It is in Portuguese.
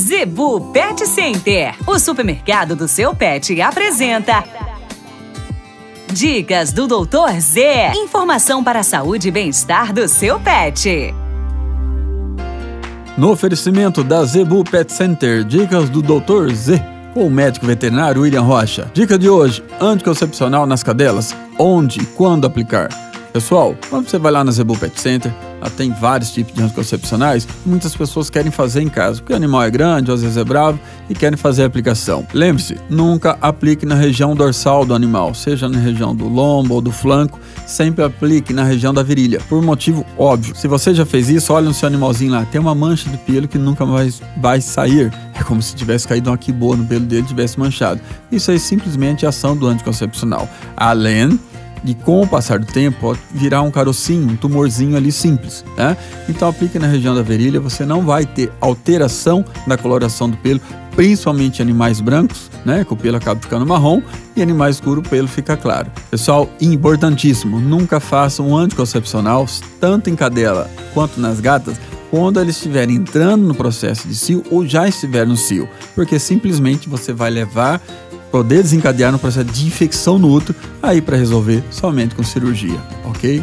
Zebu Pet Center, o supermercado do seu pet, apresenta. Dicas do Doutor Z. Informação para a saúde e bem-estar do seu pet. No oferecimento da Zebu Pet Center, dicas do Doutor Z, com o médico veterinário William Rocha. Dica de hoje: anticoncepcional nas cadelas. Onde e quando aplicar? Pessoal, quando você vai lá na Zebu Pet Center, tem vários tipos de anticoncepcionais muitas pessoas querem fazer em casa, porque o animal é grande, às vezes é bravo e querem fazer a aplicação. Lembre-se, nunca aplique na região dorsal do animal, seja na região do lombo ou do flanco, sempre aplique na região da virilha, por um motivo óbvio. Se você já fez isso, olha no seu animalzinho lá, tem uma mancha de pelo que nunca mais vai sair. É como se tivesse caído uma quiboa no pelo dele tivesse manchado. Isso aí simplesmente é ação do anticoncepcional. Além e com o passar do tempo pode virar um carocinho, um tumorzinho ali simples. Né? Então aplique na região da virilha, você não vai ter alteração na coloração do pelo, principalmente animais brancos, né, que o pelo acaba ficando marrom, e animais escuros o pelo fica claro. Pessoal, importantíssimo, nunca façam um anticoncepcional, tanto em cadela quanto nas gatas, quando eles estiverem entrando no processo de cio ou já estiver no cio, porque simplesmente você vai levar poder desencadear no processo de infecção no útero, aí para resolver somente com cirurgia, ok?